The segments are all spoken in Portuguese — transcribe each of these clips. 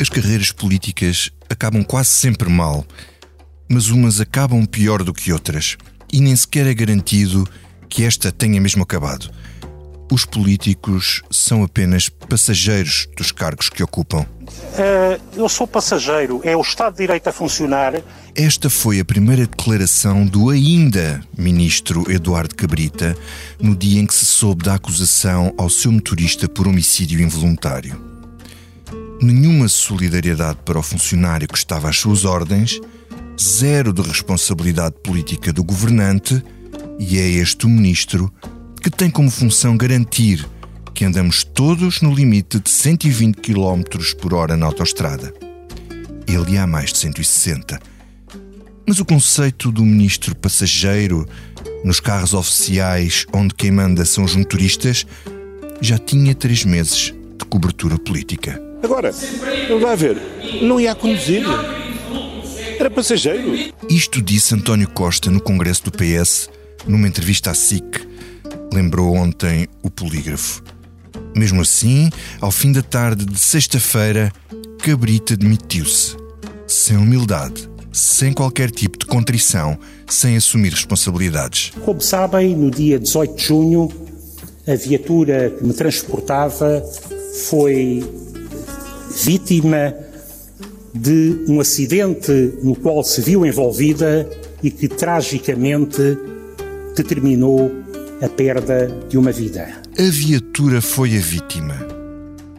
As carreiras políticas acabam quase sempre mal, mas umas acabam pior do que outras, e nem sequer é garantido que esta tenha mesmo acabado. Os políticos são apenas passageiros dos cargos que ocupam. Uh, eu sou passageiro, é o Estado de Direito a funcionar. Esta foi a primeira declaração do ainda ministro Eduardo Cabrita no dia em que se soube da acusação ao seu motorista por homicídio involuntário. Nenhuma solidariedade para o funcionário que estava às suas ordens, zero de responsabilidade política do governante, e é este o ministro que tem como função garantir que andamos todos no limite de 120 km por hora na autoestrada. Ele há mais de 160. Mas o conceito do ministro passageiro nos carros oficiais onde quem manda são os motoristas já tinha três meses de cobertura política. Agora, vai ver, não ia conduzir. Era passageiro. Isto disse António Costa no Congresso do PS, numa entrevista à SIC, lembrou ontem o polígrafo. Mesmo assim, ao fim da tarde de sexta-feira, Cabrita demitiu-se. Sem humildade, sem qualquer tipo de contrição, sem assumir responsabilidades. Como sabem, no dia 18 de junho, a viatura que me transportava foi vítima de um acidente no qual se viu envolvida e que tragicamente determinou a perda de uma vida. A viatura foi a vítima.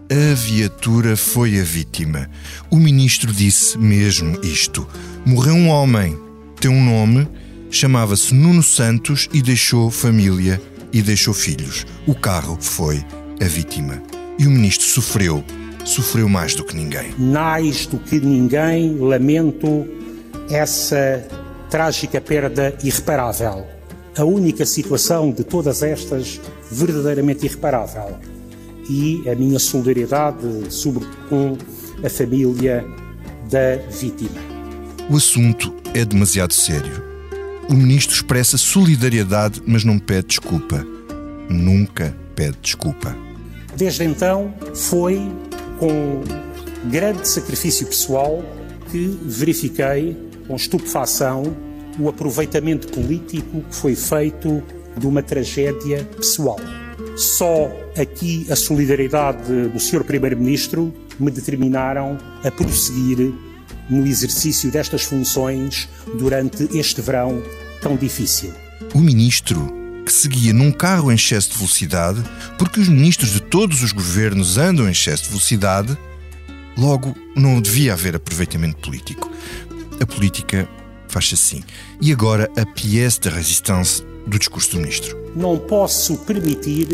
A viatura foi a vítima. O ministro disse mesmo isto. Morreu um homem, tem um nome, chamava-se Nuno Santos e deixou família e deixou filhos. O carro foi a vítima. E o ministro sofreu, sofreu mais do que ninguém. Mais do que ninguém, lamento essa trágica perda irreparável a única situação de todas estas verdadeiramente irreparável. E a minha solidariedade, sobretudo com a família da vítima. O assunto é demasiado sério. O ministro expressa solidariedade, mas não pede desculpa. Nunca pede desculpa. Desde então, foi com grande sacrifício pessoal que verifiquei com estupefação o aproveitamento político que foi feito de uma tragédia pessoal. Só aqui a solidariedade do Sr. Primeiro-Ministro me determinaram a prosseguir no exercício destas funções durante este verão tão difícil. O ministro que seguia num carro em excesso de velocidade, porque os ministros de todos os governos andam em excesso de velocidade, logo não devia haver aproveitamento político. A política faz assim. E agora a pièce de résistance do discurso do ministro. Não posso permitir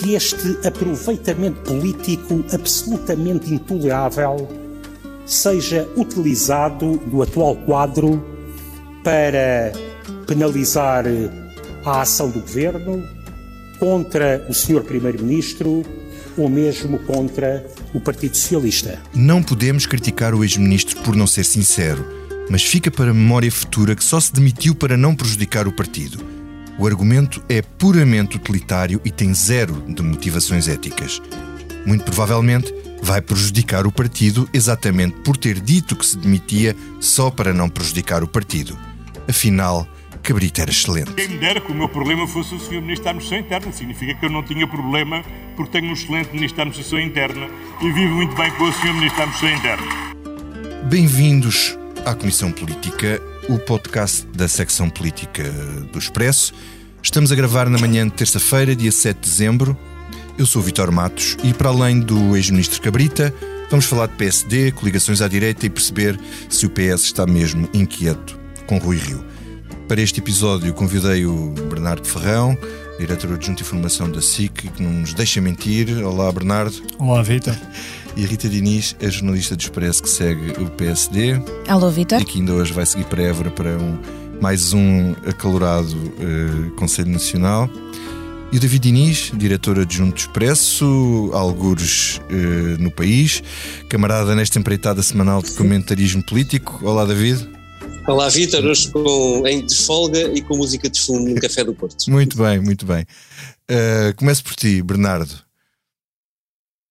que este aproveitamento político absolutamente intolerável seja utilizado do atual quadro para penalizar a ação do governo contra o Sr. Primeiro-Ministro ou mesmo contra o Partido Socialista. Não podemos criticar o ex-ministro por não ser sincero mas fica para a memória futura que só se demitiu para não prejudicar o partido. O argumento é puramente utilitário e tem zero de motivações éticas. Muito provavelmente vai prejudicar o partido exatamente por ter dito que se demitia só para não prejudicar o partido. Afinal, Cabrita era excelente. Quem me dera que o meu problema fosse o Sr. Ministro da Administração Interna. Significa que eu não tinha problema porque tenho um excelente Ministro da Administração Interna e vivo muito bem com o Sr. Ministro da Administração Interna. Bem-vindos à Comissão Política, o podcast da secção política do Expresso. Estamos a gravar na manhã de terça-feira, dia 7 de dezembro. Eu sou o Vitor Matos e, para além do ex-ministro Cabrita, vamos falar de PSD, coligações à direita e perceber se o PS está mesmo inquieto com Rui Rio. Para este episódio, convidei o Bernardo Ferrão, diretor adjunto de informação da SIC, que não nos deixa mentir. Olá, Bernardo. Olá, Vitor. E a Rita Diniz é jornalista do Expresso que segue o PSD. Alô, Vitor. E que ainda hoje vai seguir para Évora para um, mais um acalorado uh, Conselho Nacional. E o David Diniz, diretor adjunto do Expresso, algures uh, no país, camarada nesta empreitada semanal de comentarismo político. Olá, David. Olá, Vitor, hoje com, em de folga e com música de fundo no Café do Porto. muito bem, muito bem. Uh, começo por ti, Bernardo.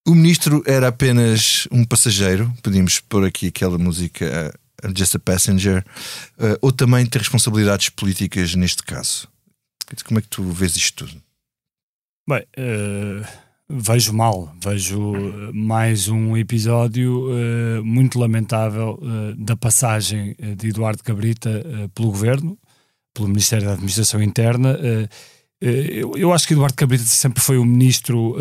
O ministro era apenas um passageiro, podíamos pôr aqui aquela música uh, Just a Passenger, uh, ou também ter responsabilidades políticas neste caso? Como é que tu vês isto tudo? Bem, uh, vejo mal, vejo mais um episódio uh, muito lamentável uh, da passagem de Eduardo Cabrita pelo governo, pelo Ministério da Administração Interna. Eu, eu, acho que Eduardo Cabrita sempre foi um ministro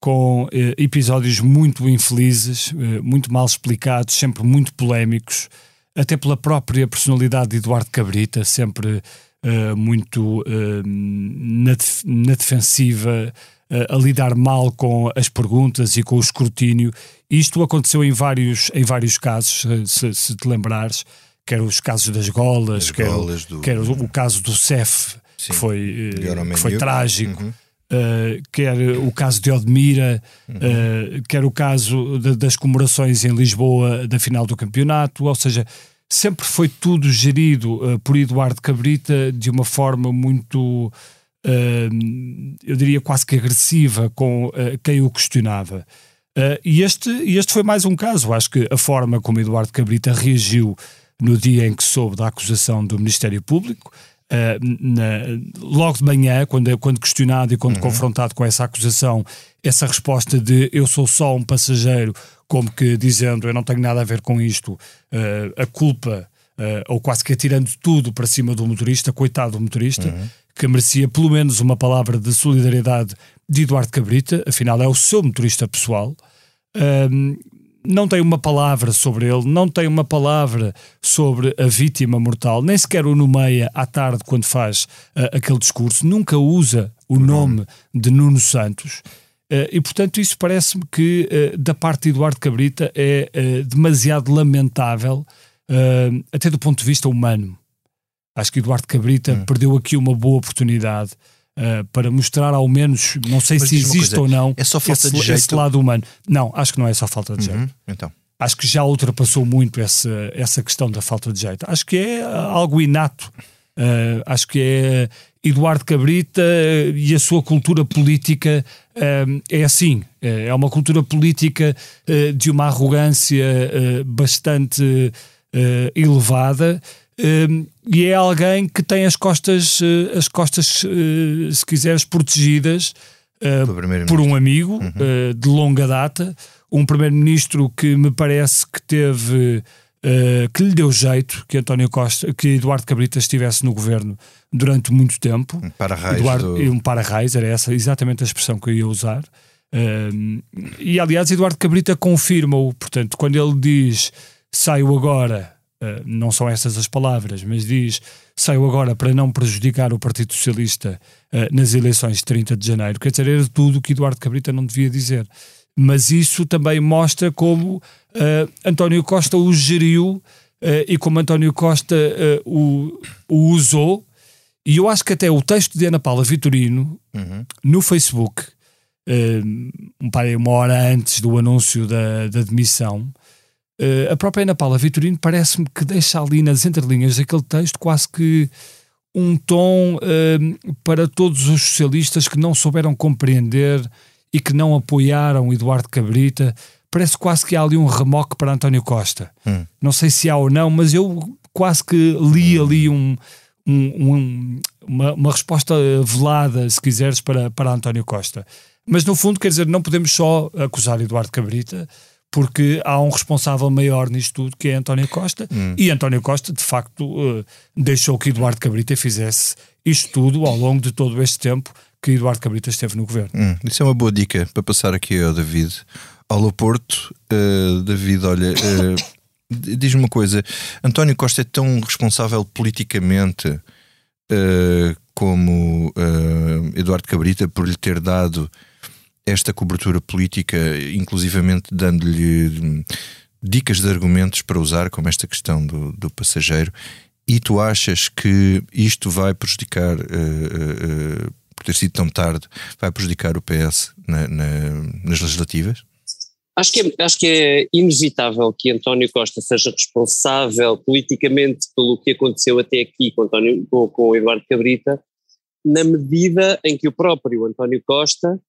com eh, episódios muito infelizes, eh, muito mal explicados, sempre muito polémicos, até pela própria personalidade de Eduardo Cabrita, sempre eh, muito na, def na, defensiva, a lidar mal com as perguntas e com o escrutínio. Isto aconteceu em vários, em vários casos, se, se te lembrares, quer os casos das golas, quer, golas do... quer o, o, caso do CEF, Sim, que foi, que foi trágico. Uhum Uh, quer o caso de Odmira, uhum. uh, quer o caso de, das comemorações em Lisboa da final do campeonato, ou seja, sempre foi tudo gerido uh, por Eduardo Cabrita de uma forma muito, eu diria quase que agressiva com quem o questionava. e este, este foi mais um caso. Acho que a forma como Eduardo Cabrita reagiu no dia em que soube da acusação do Ministério Público Uh, na, logo de manhã, quando, quando questionado e quando uhum. confrontado com essa acusação, essa resposta de eu sou só um passageiro, como que dizendo eu não tenho nada a ver com isto, uh, a culpa, ou quase que atirando tudo para cima do motorista, coitado do motorista, uhum. que merecia pelo menos uma palavra de solidariedade de Eduardo Cabrita, afinal é o seu motorista pessoal não tem uma palavra sobre ele, não tem uma palavra sobre a vítima mortal, nem sequer o nomeia à tarde quando faz uh, aquele discurso, nunca usa o nome de Nuno Santos. Uh, e portanto, isso parece-me que uh, da parte de Eduardo Cabrita é demasiado lamentável, até do ponto de vista humano. Acho que Eduardo Cabrita hum. perdeu aqui uma boa oportunidade uh, para mostrar ao menos, não sei Mas se existe coisa, ou não, é só falta esse, de jeito. esse lado humano. Não, acho que não é só falta de uhum, jeito. Então. Acho que já ultrapassou muito essa, essa questão da falta de jeito. Acho que é algo inato. Uh, acho que é Eduardo Cabrita e a sua cultura política uh, é assim. É uma cultura política uh, de uma arrogância bastante elevada Uh, e é alguém que tem as costas, uh, as costas uh, se quiseres, protegidas eh, por um amigo uhum. Eh, de longa data, um primeiro-ministro que me parece que teve que lhe deu jeito que António Costa, que Eduardo Cabrita estivesse no governo durante muito tempo. Um para-raiz. Do... Um para-raiz, era essa exatamente a expressão que eu ia usar. e aliás, Eduardo Cabrita confirma-o, portanto, quando ele diz saiu agora Uh, não são essas as palavras, mas diz saiu agora para não prejudicar o Partido Socialista uh, nas eleições de 30 de janeiro. Quer dizer, era tudo o que Eduardo Cabrita não devia dizer. Mas isso também mostra como uh, António Costa o geriu e como António Costa o, o, usou. E eu acho que até o texto de Ana Paula Vitorino uhum. no Facebook, um, uma hora antes do anúncio da, da demissão, Uh, a própria Ana Paula Vitorino parece-me que deixa ali nas entrelinhas daquele texto quase que um tom uh, para todos os socialistas que não souberam compreender e que não apoiaram Eduardo Cabrita. Parece quase que há ali um remoque para António Costa. Hum. Não sei se há ou não, mas eu quase que li ali um, um, um, uma, uma, resposta velada, se quiseres, para, para António Costa. Mas no fundo, quer dizer, não podemos só acusar Eduardo Cabrita porque há um responsável maior nisto tudo que é António Costa hum. e António Costa de facto uh, deixou que Eduardo Cabrita fizesse isto tudo ao longo de todo este tempo que Eduardo Cabrita esteve no governo. Hum, isso é uma boa dica para passar aqui ao David. Ao Porto, uh, David, olha, uh, diz-me uma coisa: António Costa é tão responsável politicamente como Eduardo Cabrita por lhe ter dado esta cobertura política, inclusivamente dando-lhe hum, dicas de argumentos para usar, como esta questão do, do passageiro, e tu achas que isto vai prejudicar, uh, uh, por ter sido tão tarde, vai prejudicar o PS na, na, nas legislativas? Acho que, é, acho que é inevitável que António Costa seja responsável politicamente pelo que aconteceu até aqui com, António, com, com Eduardo Cabrita, na medida em que o próprio António Costa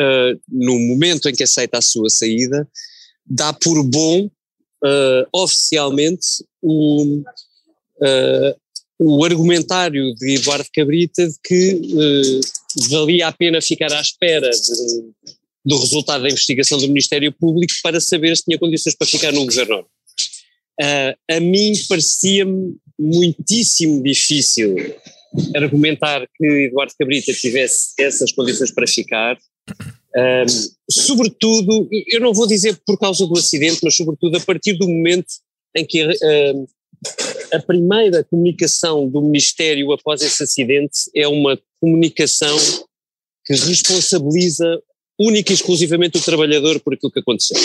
uh, no momento em que aceita a sua saída, dá por bom uh, oficialmente o, uh, o argumentário de Eduardo Cabrita de que valia a pena ficar à espera de, do resultado da investigação do Ministério Público para saber se tinha condições para ficar no governo. A mim parecia-me muitíssimo difícil argumentar que Eduardo Cabrita tivesse essas condições para ficar, um, sobretudo, eu não vou dizer por causa do acidente, mas sobretudo a partir do momento em que uh, a primeira comunicação do Ministério após esse acidente é uma comunicação que responsabiliza única e exclusivamente o trabalhador por aquilo que aconteceu.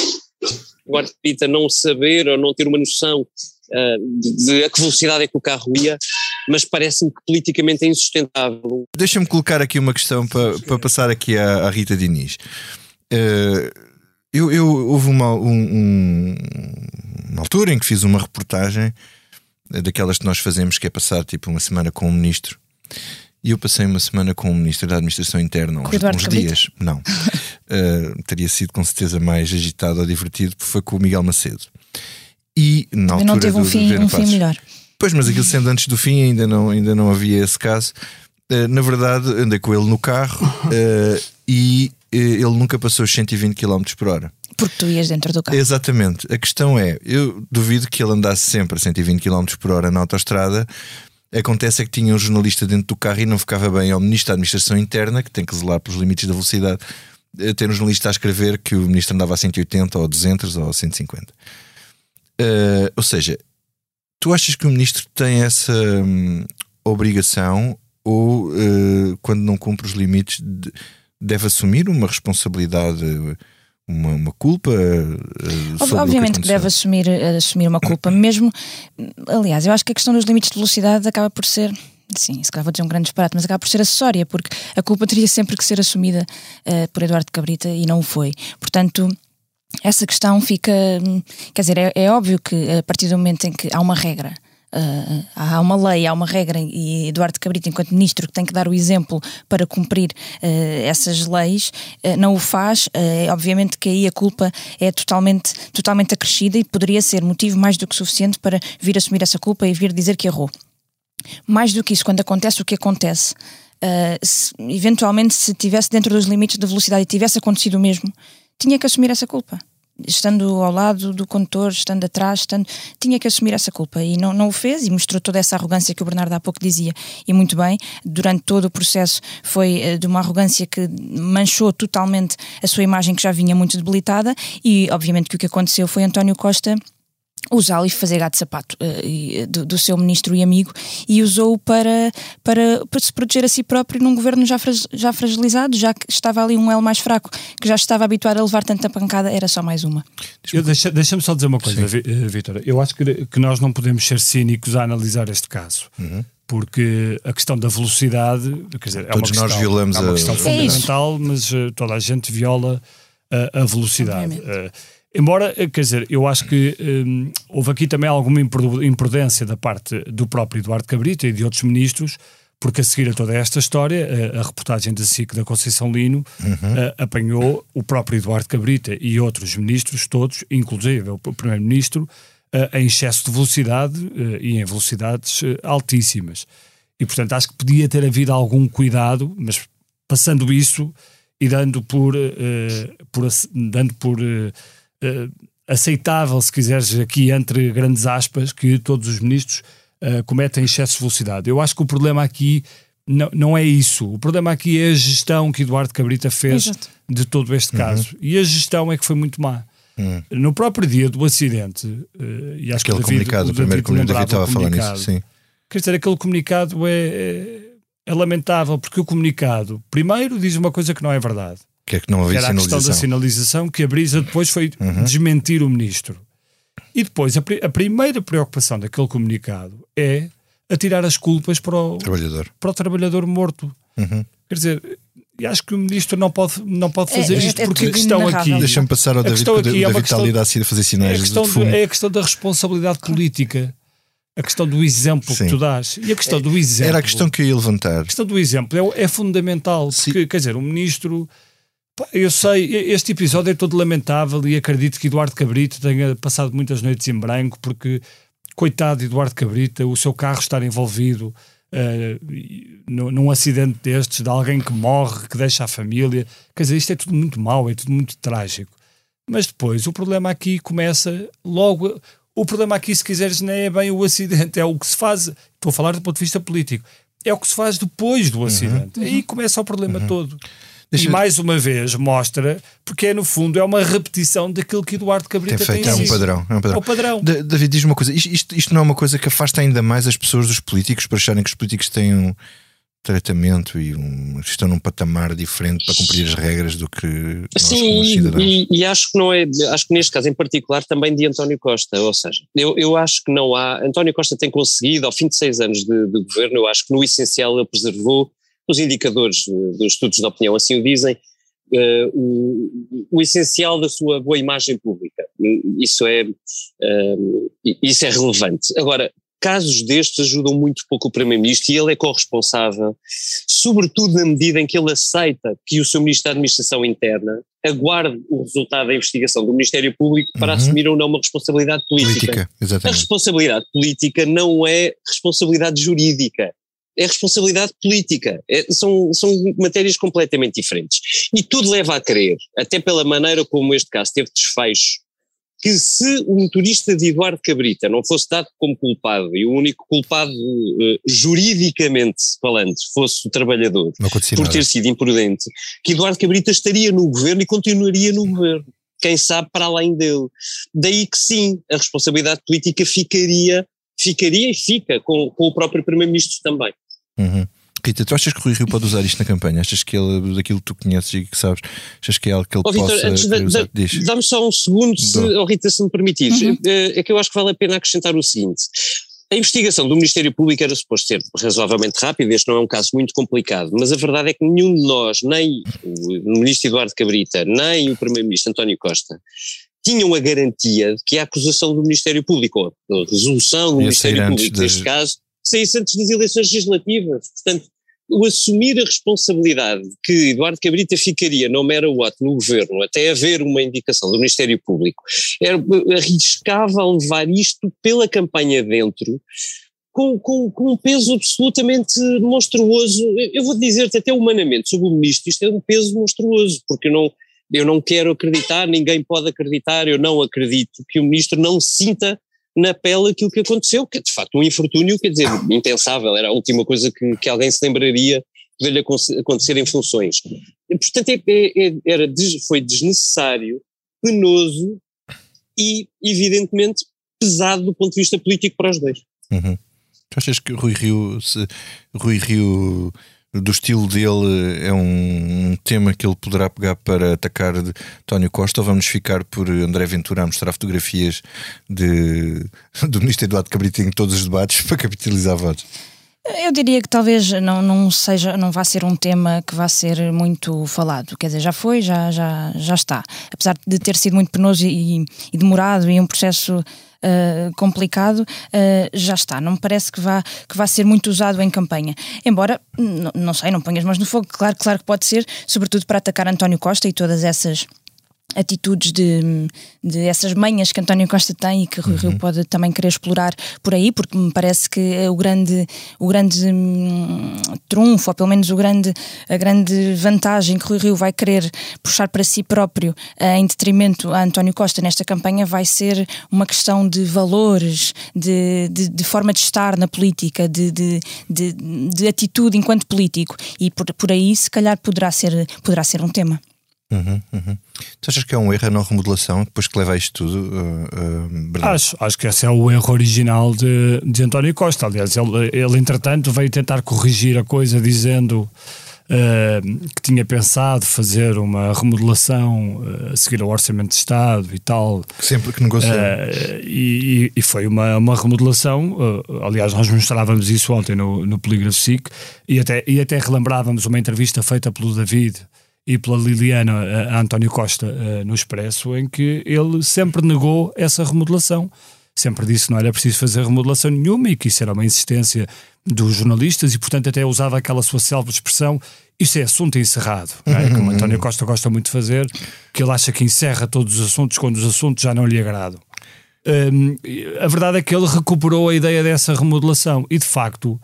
Agora, Pita não saber ou não ter uma noção uh, de, de a que velocidade é que o carro ia, mas parece-me que politicamente é insustentável. Deixa-me colocar aqui uma questão para, para passar aqui à, à Rita Diniz. Uh, eu, eu, houve uma, um, um, uma altura em que fiz uma reportagem daquelas que nós fazemos, que é passar tipo uma semana com o ministro. E eu passei uma semana com o Ministro da Administração Interna, uns, uns dias. Não. uh, teria sido com certeza mais agitado ou divertido, porque foi com o Miguel Macedo. E na altura. Não teve um, fim, um fim melhor. Pois, mas aquilo sendo antes do fim, ainda não, ainda não havia esse caso. Uh, na verdade, andei com ele no carro uh, e ele nunca passou os 120 km por hora. Porque tu ias dentro do carro. Exatamente. A questão é, eu duvido que ele andasse sempre a 120 km por hora na autostrada, Acontece é que tinha um jornalista dentro do carro e não ficava bem ao Ministro da Administração Interna, que tem que zelar pelos limites da velocidade, ter um jornalista a escrever que o Ministro andava a 180 ou 200 ou 150. Uh, eh, ou seja, tu achas que o Ministro tem essa hum, obrigação ou uh, quando não cumpre os limites deve assumir uma responsabilidade? uma, uma culpa? Uh, Obviamente que, que, deve assumir, assumir uma culpa, mesmo. Aliás, eu acho que a questão dos limites de velocidade acaba por ser. Sim, se calhar vou dizer um grande disparate, mas acaba por ser acessória, porque a culpa teria sempre que ser assumida uh, por Eduardo Cabrita e não o foi. Portanto, essa questão fica. Quer dizer, é, é óbvio que a partir do momento em que há uma regra Uh, há uma lei, há uma regra, e Eduardo Cabrita, enquanto ministro, que tem que dar o exemplo para cumprir uh, essas leis, uh, não o faz. obviamente que aí a culpa é totalmente, totalmente acrescida e poderia ser motivo mais do que suficiente para vir assumir essa culpa e vir dizer que errou. Mais do que isso, quando acontece o que acontece, se, eventualmente, se tivesse dentro dos limites da velocidade e tivesse acontecido o mesmo, tinha que assumir essa culpa estando ao lado do condutor, estando atrás, estando, tinha que assumir essa culpa e não, não o fez e mostrou toda essa arrogância que o Bernardo há pouco dizia. E muito bem, durante todo o processo foi uh, de uma arrogância que manchou totalmente a sua imagem que já vinha muito debilitada e obviamente que o que aconteceu foi António Costa usá-lo e fazer gato de sapato uh, do, do, seu ministro e amigo e usou-o para, para, para se proteger a si próprio num governo já, já fragilizado, já que estava ali um elo mais fraco, que já estava habituado a levar tanta pancada, era só mais uma. Deixa-me deixa só dizer uma coisa, eh, Vitor. Eu acho que, que nós não podemos ser cínicos a analisar este caso. Uhum porque a questão da velocidade, quer dizer, é Todos uma questão, nós violamos é uma questão a... fundamental, é mas uh, toda a gente viola a, a velocidade. Uh, Embora, eh, quer dizer, eu acho que hum, houve aqui também alguma imprudência da parte do próprio Eduardo Cabrita e de outros ministros, porque a seguir a toda esta história, a, eh, a reportagem da SIC da Conceição Lino uhum. a, eh, apanhou o próprio Eduardo Cabrita e outros ministros, todos, inclusive o Primeiro-Ministro, em excesso de velocidade e em velocidades altíssimas. E, portanto, acho que podia ter havido algum cuidado, mas passando isso e dando por, por dando por uh, aceitável, se quiseres, aqui entre grandes aspas, que todos os ministros uh, cometem excesso de velocidade. Eu acho que o problema aqui não, não é isso. O problema aqui é a gestão que Eduardo Cabrita fez Exato. de todo este uhum. caso. Uhum. E a gestão é que foi muito má. Uhum. No próprio dia do acidente, uh, e acho aquele que o David, comunicado, o, primeiro comunicado David estava a falar nisso, sim. Quer dizer, aquele comunicado é, é, é lamentável, porque o comunicado, primeiro, diz uma coisa que não é verdade. Que é que não havia que era sinalização. a questão da sinalização que a Brisa depois foi uhum. desmentir o ministro. E depois a, a, primeira preocupação daquele comunicado é atirar as culpas para o trabalhador, para o trabalhador morto. Uhum. Quer dizer, e acho que o ministro não pode, não pode fazer é, isto, é, porque é a questão aqui. Deixa-me passar ao David, porque o David é está ali a fazer sinais. É a, questão de, é a questão da responsabilidade política a questão do exemplo Sim. que tu dás. E a questão do exemplo. Era a questão que eu ia levantar. A questão do exemplo é, é fundamental, porque, Sim. quer dizer, o ministro Eu sei, este episódio é todo lamentável e acredito que Eduardo Cabrito tenha passado muitas noites em branco, porque, coitado de Eduardo Cabrita, o seu carro estar envolvido uh, num acidente destes, de alguém que morre, que deixa a família. Quer dizer, isto é tudo muito mau, é tudo muito trágico. Mas depois, o problema aqui começa logo. O problema aqui, se quiseres, não é bem o acidente, é o que se faz. Estou a falar do ponto de vista político. É o que se faz depois do uhum. acidente. Uhum. Aí começa o problema uhum. todo. Deixa e mais uma vez mostra, porque é no fundo é uma repetição daquilo que Eduardo Cabrita tem feito. Tem é, um padrão, é um padrão. É o padrão. David, diz uma coisa: isto, isto, não é uma coisa que afasta ainda mais as pessoas dos políticos para acharem que os políticos têm um tratamento e um, estão num patamar diferente para cumprir as regras do que nós Sim, e, e, acho que não é, acho que neste caso em particular também de António Costa, ou seja, eu, eu acho que não há, António Costa tem conseguido ao fim de seis anos de, de governo, eu acho que no essencial ele preservou os indicadores dos estudos de opinião assim o dizem, uh, o, o, essencial da sua boa imagem pública. Isso é, uh, isso é relevante. Agora, casos destes ajudam muito pouco o Primeiro-Ministro e ele é corresponsável, sobretudo na medida em que ele aceita que o seu Ministro da Administração Interna aguarde o resultado da investigação do Ministério Público para uhum. assumir ou não uma responsabilidade política. política a responsabilidade política não é responsabilidade jurídica é responsabilidade política. É, são, são matérias completamente diferentes. E tudo leva a crer, até pela maneira como este caso teve desfecho, que se o motorista de Eduardo Cabrita não fosse dado como culpado e o único culpado uh, juridicamente falando fosse o trabalhador por ter sido imprudente, que Eduardo Cabrita estaria no governo e continuaria no governo. Quem sabe para além dele. Daí que sim, a responsabilidade política ficaria, ficaria e fica com, com o próprio Primeiro-Ministro também. Uhum. Rita, tu achas que o Rui Rio pode usar isto na campanha? Achas que ele, daquilo que tu conheces e que sabes, achas que é algo que ele oh, Victor, possa antes usar? Dá-me só um segundo, se, oh, Rita, se me permitires. Uhum. É, é que eu acho que vale a pena acrescentar o seguinte. A investigação do Ministério Público era suposto ser razoavelmente rápida, este não é um caso muito complicado, mas a verdade é que nenhum de nós, nem o Ministro Eduardo Cabrita, nem o Primeiro-Ministro António Costa, tinham a garantia de que a acusação do Ministério Público, ou a resolução do Ministério Público, neste caso, saísse antes das eleições legislativas. Portanto, o assumir a responsabilidade que Eduardo Cabrita ficaria no mera what no governo, até haver uma indicação do Ministério Público, era, arriscava levar isto pela campanha dentro, com, com, com, um peso absolutamente monstruoso. Eu vou dizer-te até humanamente sobre o ministro, isto é um peso monstruoso, porque não, eu não quero acreditar, ninguém pode acreditar, eu não acredito que o ministro não sinta na pele aquilo que aconteceu, que é de facto um infortúnio, quer dizer, impensável, era a última coisa que, que alguém se lembraria de lhe acontecer em funções. Portanto, é, é, é era, foi desnecessário, penoso e, evidentemente, pesado do ponto de vista político para os dois. Uhum. Tu achas que Rui Rio, se, Rui Rio do estilo dele é um, um, tema que ele poderá pegar para atacar de António Costa ou vamos ficar por André Ventura a mostrar fotografias de, do ministro Eduardo Cabrita em todos os debates para capitalizar votos? Eu diria que talvez não, não seja, não vá ser um tema que vá ser muito falado. Quer dizer, já foi, já, já, já está. Apesar de ter sido muito penoso e, e demorado e um processo uh, complicado, uh, já está. Não me parece que vá, que vá ser muito usado em campanha. Embora, não sei, não ponhas mãos no fogo, claro, claro que pode ser, sobretudo para atacar António Costa e todas essas atitudes de, de essas manhas que António Costa tem e que Rui uhum. Rio pode também querer explorar por aí, porque me parece que é o grande, o grande hum, trunfo, ou pelo menos o grande, a grande vantagem que Rui Rio vai querer puxar para si próprio uh, em detrimento a António Costa nesta campanha vai ser uma questão de valores, de, de, de forma de estar na política, de, de, de, de atitude enquanto político e por, por aí se calhar poderá ser, poderá ser um tema. Uhum, uhum. Tu achas que é um erro a não remodelação depois que leva a isto tudo? Uh, uh, acho, acho que esse é o erro original de, de António Costa. Aliás, ele, ele entretanto veio tentar corrigir a coisa dizendo uh, que tinha pensado fazer uma remodelação a seguir ao Orçamento de Estado e tal. Sempre que negociou. E, e, foi uma, uma remodelação. aliás, nós mostrávamos isso ontem no, no Polígrafo SIC e até, e até relembrávamos uma entrevista feita pelo David e pela Liliana a António Costa uh, no Expresso, em que ele sempre negou essa remodelação. sempre disse que não era preciso fazer remodelação nenhuma e que isso era uma insistência dos jornalistas e, portanto, até usava aquela sua selva expressão isso é assunto encerrado, é? como António Costa gosta muito de fazer, que ele acha que encerra todos os assuntos quando os assuntos já não lhe agradam. Um, a verdade é que ele recuperou a ideia dessa remodelação e, de facto,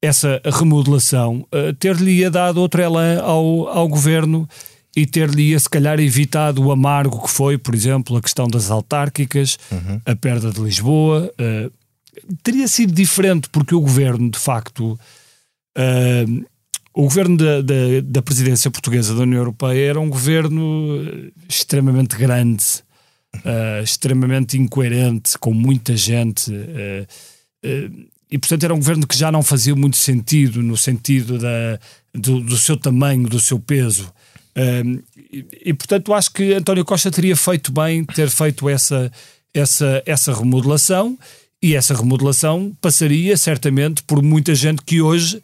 essa remodelação uh, ter-lhe dado outro elan ao, ao governo e ter-lhe, se calhar, evitado o amargo que foi, por exemplo, a questão das autárquicas, uhum. a perda de Lisboa. Uh, teria sido diferente porque o governo, de facto, uh, o governo da, da, da, presidência portuguesa da União Europeia era um governo extremamente grande, uh, extremamente incoerente, com muita gente. E, portanto, era um governo que já não fazia muito sentido no sentido da, do, do seu tamanho, do seu peso. E, e, portanto, acho que António Costa teria feito bem ter feito essa, essa, essa remodelação e essa remodelação passaria certamente por muita gente que hoje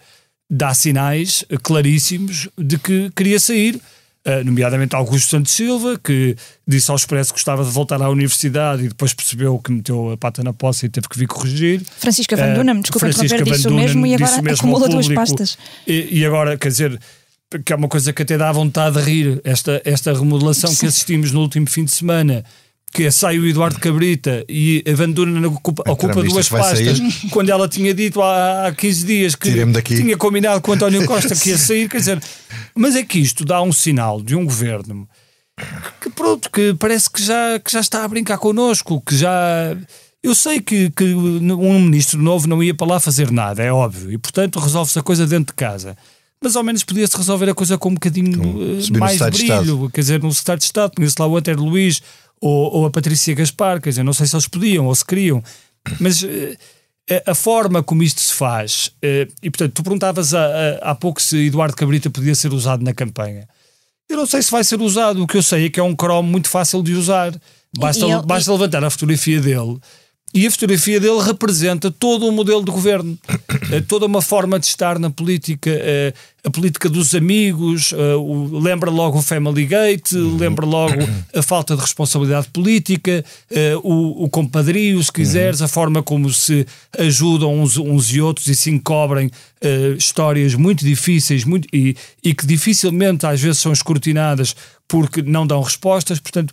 dá sinais claríssimos de que queria sair. Uh, nomeadamente Augusto Santos Silva, que disse ao Expresso que gostava de voltar à universidade e depois percebeu que meteu a pata na poça e teve que vir corrigir. Francisca Van Dunham, uh, desculpa interromper, disse o mesmo e agora mesmo acumula duas pastas. E, e, agora, quer dizer, que é uma coisa que até dá vontade de rir, esta, esta remodelação que assistimos no último fim de semana que sai o Eduardo Cabrita e a Van Duren ocupa, ocupa duas pastas quando ela tinha dito há, há 15 dias que tinha combinado com António Costa que ia sair, quer dizer, mas é que isto dá um sinal de um governo que pronto, que parece que já, que já está a brincar connosco, que já eu sei que, que um ministro novo não ia para lá fazer nada, é óbvio, e portanto resolve-se a coisa dentro de casa. Mas ao menos podia-se resolver a coisa com um bocadinho com, mais brilho, quer dizer, no secretário de Estado, conhece lá o Walter Luís ou, ou a Patrícia Gaspar, quer dizer, não sei se eles podiam ou se queriam, mas uh, a forma como isto se faz, uh, e portanto, tu perguntavas há, há pouco se Eduardo Cabrita podia ser usado na campanha. Eu não sei se vai ser usado, o que eu sei é que é um Chrome muito fácil de usar. Basta, eu, basta levantar a fotografia dele e a fotografia dele representa todo o modelo de governo, eh, toda uma forma de estar na política, eh, a política dos amigos, eh, lembra logo o Family Gate, lembra logo a falta de responsabilidade política, o, o compadrio, se quiseres, a forma como se ajudam uns, uns e outros e se encobrem histórias muito difíceis muito, e, e que dificilmente às vezes são escrutinadas porque não dão respostas. Portanto,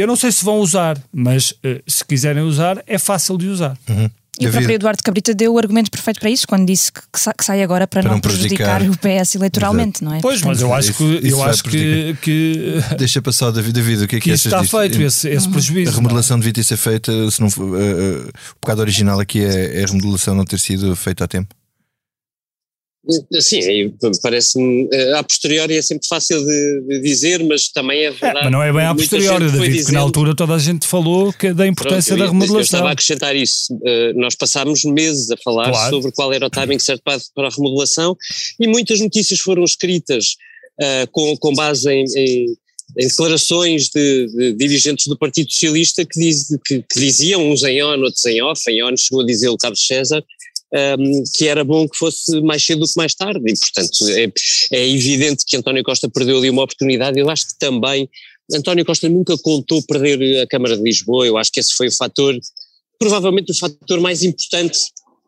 eu não sei se vão usar, mas uh, se quiserem usar, é fácil de usar. Uhum. E o próprio Eduardo Cabrita deu o argumento perfeito para isso, quando disse que, que sai agora para, para não, não prejudicar, prejudicar, o PS eleitoralmente, Exato. não é? Pois, Portanto, mas eu acho que. Eu acho que, que, Deixa passar, David, David o que é que, que isso está disto? feito, esse, esse uhum. prejuízo. A é? remodelação não. devia ter sido feita, se não, uh, uh, o pecado original aqui é, é a remodelação não ter sido feita a tempo. Sim, parece-me. Eh, a posteriori é sempre fácil de, de dizer, mas também é verdade. É, mas não é bem a posteriori, David, porque na altura toda a gente falou que, da importância Pronto, da remodelação. Eu estava a acrescentar isso. Uh, nós passámos meses a falar claro. sobre qual era o timing certo para, para a remodelação e muitas notícias foram escritas uh, com, com base em, em em declarações de, de, dirigentes do Partido Socialista que, diz, que, que, diziam, uns em on, outros em off, em on chegou a dizer o Carlos César, um, que era bom que fosse mais cedo do que mais tarde, e portanto é, é evidente que António Costa perdeu ali uma oportunidade, eu acho que também António Costa nunca contou perder a Câmara de Lisboa, eu acho que esse foi o fator, provavelmente o fator mais importante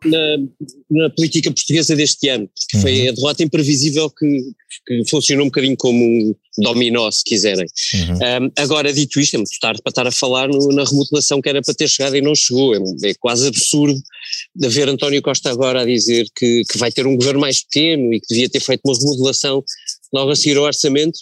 na, na, política portuguesa deste ano, que foi uhum. a derrota imprevisível que, que, funcionou um bocadinho como um dominó, se quiserem. Uhum. Um, agora, dito isto, é muito tarde para estar a falar no, na remodelação que era para ter chegado e não chegou. É, é quase absurdo de ver António Costa agora a dizer que, que vai ter um governo mais pequeno e que devia ter feito uma remodelação logo a seguir ao orçamento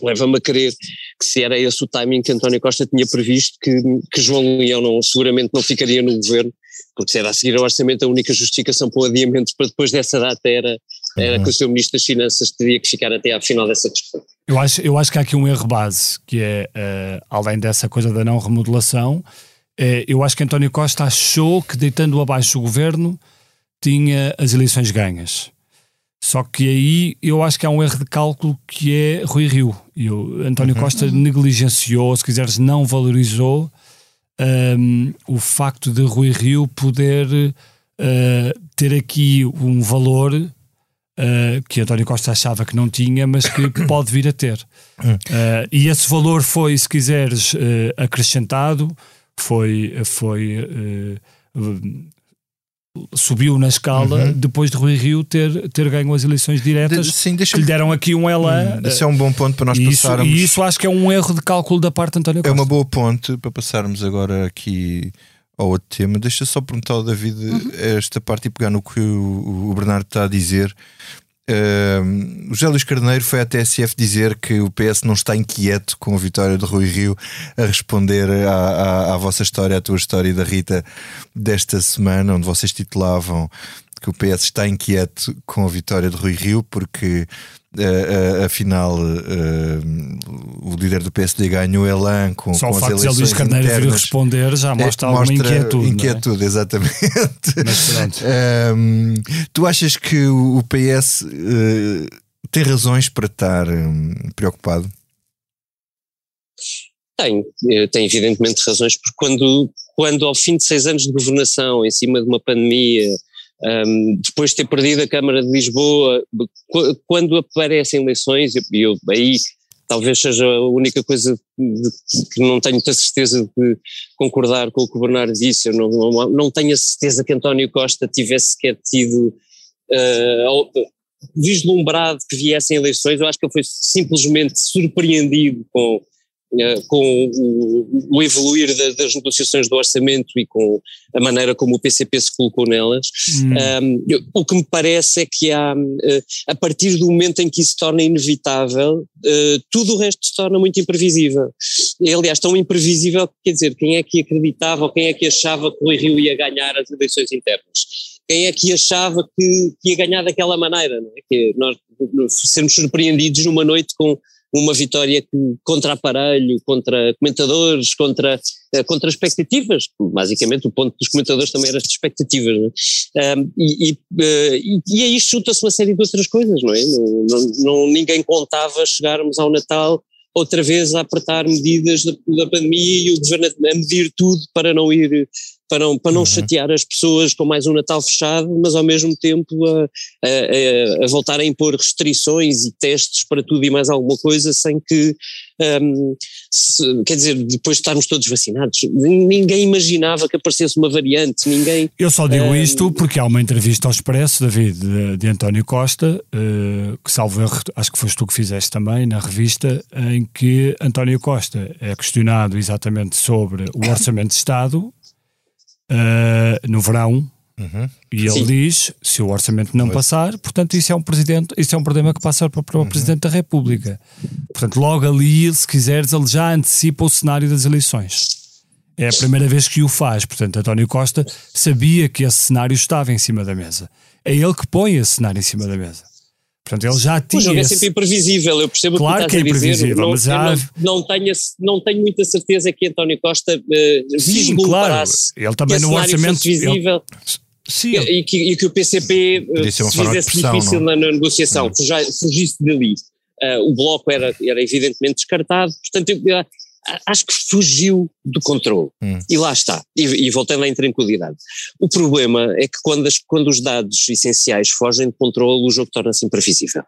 leva-me a crer que se era esse o timing que António Costa tinha previsto, que, que João Leão não, seguramente não ficaria no governo porque se era a seguir ao orçamento, a única justificação para o adiamento para depois dessa data era, era uhum. que o seu Ministro das Finanças teria que ficar até à final dessa discussão. Eu acho, eu acho que há aqui um erro base, que é, uh, além dessa coisa da não remodelação, uh, eu acho que António Costa achou que deitando abaixo o governo tinha as eleições ganhas. Só que aí eu acho que há um erro de cálculo que é Rui Rio. E António uhum. Costa negligenciou, se quiseres, não valorizou um, o facto de Rui Rio poder uh, ter aqui um valor uh, que António Costa achava que não tinha, mas que pode vir a ter. Uh, e esse valor foi, se quiseres, acrescentado foi, foi subiu na escala uhum. depois de Rui Rio ter, ter ganho as eleições diretas de, sim, que lhe deram aqui um elan. Hum, isso é um bom ponto para nós e passarmos. Isso, e isso acho que é um erro de cálculo da parte de António Costa. É uma boa ponte para passarmos agora aqui ao outro tema. Deixa só perguntar ao David uhum. esta parte e pegar no que o, o Bernardo está a dizer. Uh, o José Luís Carneiro foi à TSF dizer que o PS não está inquieto com a vitória de Rui Rio a responder à, à, à vossa história, à tua história e da Rita desta semana, onde vocês titulavam que o PS está inquieto com a vitória de Rui Rio, porque uh, uh, afinal uh, o líder do PSD ganhou Elan com, Só com o facto as eleições de Luís Carneiro internas. vir responder já mostra, é, mostra alguma inquietude. Inquietude, é? exatamente. Mas um, tu achas que o PS tem razões para estar um, preocupado? Tem, tem evidentemente razões, porque quando, quando ao fim de seis anos de governação, em cima de uma pandemia, um, depois de ter perdido a Câmara de Lisboa, quando aparecem eleições, eu, eu, aí talvez seja a única coisa de, que não tenho muita certeza de concordar com o que o Bernardo disse, eu não, não, não tenho a certeza que António Costa tivesse sequer tido uh, vislumbrado que viessem eleições, eu acho que ele foi simplesmente surpreendido com com o, o evoluir da, das negociações do orçamento e com a maneira como o PCP se colocou nelas, hum. um, o que me parece é que há, uh, a partir do momento em que isso se torna inevitável, uh, tudo o resto se torna muito imprevisível. Aliás, tão imprevisível que, quer dizer, quem é que acreditava ou quem é que achava que o Rio ia ganhar as eleições internas? Quem é que achava que, que ia ganhar daquela maneira? Não é? Que nós sermos surpreendidos numa noite com uma vitória contra aparelho, contra comentadores, contra, eh, contra expectativas. Basicamente, o ponto dos comentadores também era as expectativas. É? Um, e, eh, e, e a isto junta-se uma série de outras coisas, não é? Não, não, não, ninguém contava chegarmos ao Natal outra vez a apertar medidas da, da pandemia e o governo a medir tudo para não ir para não, para não uhum. chatear as pessoas com mais um Natal fechado, mas ao mesmo tempo a, a, a, voltar a impor restrições e testes para tudo e mais alguma coisa sem que, um, se, quer dizer, depois de estarmos todos vacinados, ninguém imaginava que aparecesse uma variante, ninguém... Eu só digo um, isto porque há uma entrevista ao Expresso, David, de, de António Costa, uh, que salvo erro, acho que foste tu que fizeste também, na revista, em que António Costa é questionado exatamente sobre o Orçamento de Estado, uh, no verão. Uhum. E ele Sim. diz: se o orçamento não passar, portanto, isso é um presidente, isso é um problema que passa para, para o uhum. Presidente da República. Portanto, logo ali, se quiseres, ele já antecipa o cenário das eleições. É a primeira vez que o faz. Portanto, António Costa sabia que esse cenário estava em cima da mesa. É ele que põe esse cenário em cima da mesa. Portanto, ele já tinha. Pois, é sempre imprevisível, eu percebo claro o que, que é imprevisível, não, mas há... não, não, tenho, não tenho muita certeza que António Costa uh, Sim, claro. Ele também no orçamento. Visível, ele... Sim, e, que, e que o PCP uh, se fizesse pressão, difícil na, na, negociação, fugisse dali. Uh, o bloco era, era evidentemente descartado, portanto, eu, acho que fugiu do controle. Hum. E lá está. E, e voltando à intranquilidade. O problema é que quando, as, quando os dados essenciais fogem de controle, o jogo torna-se imprevisível.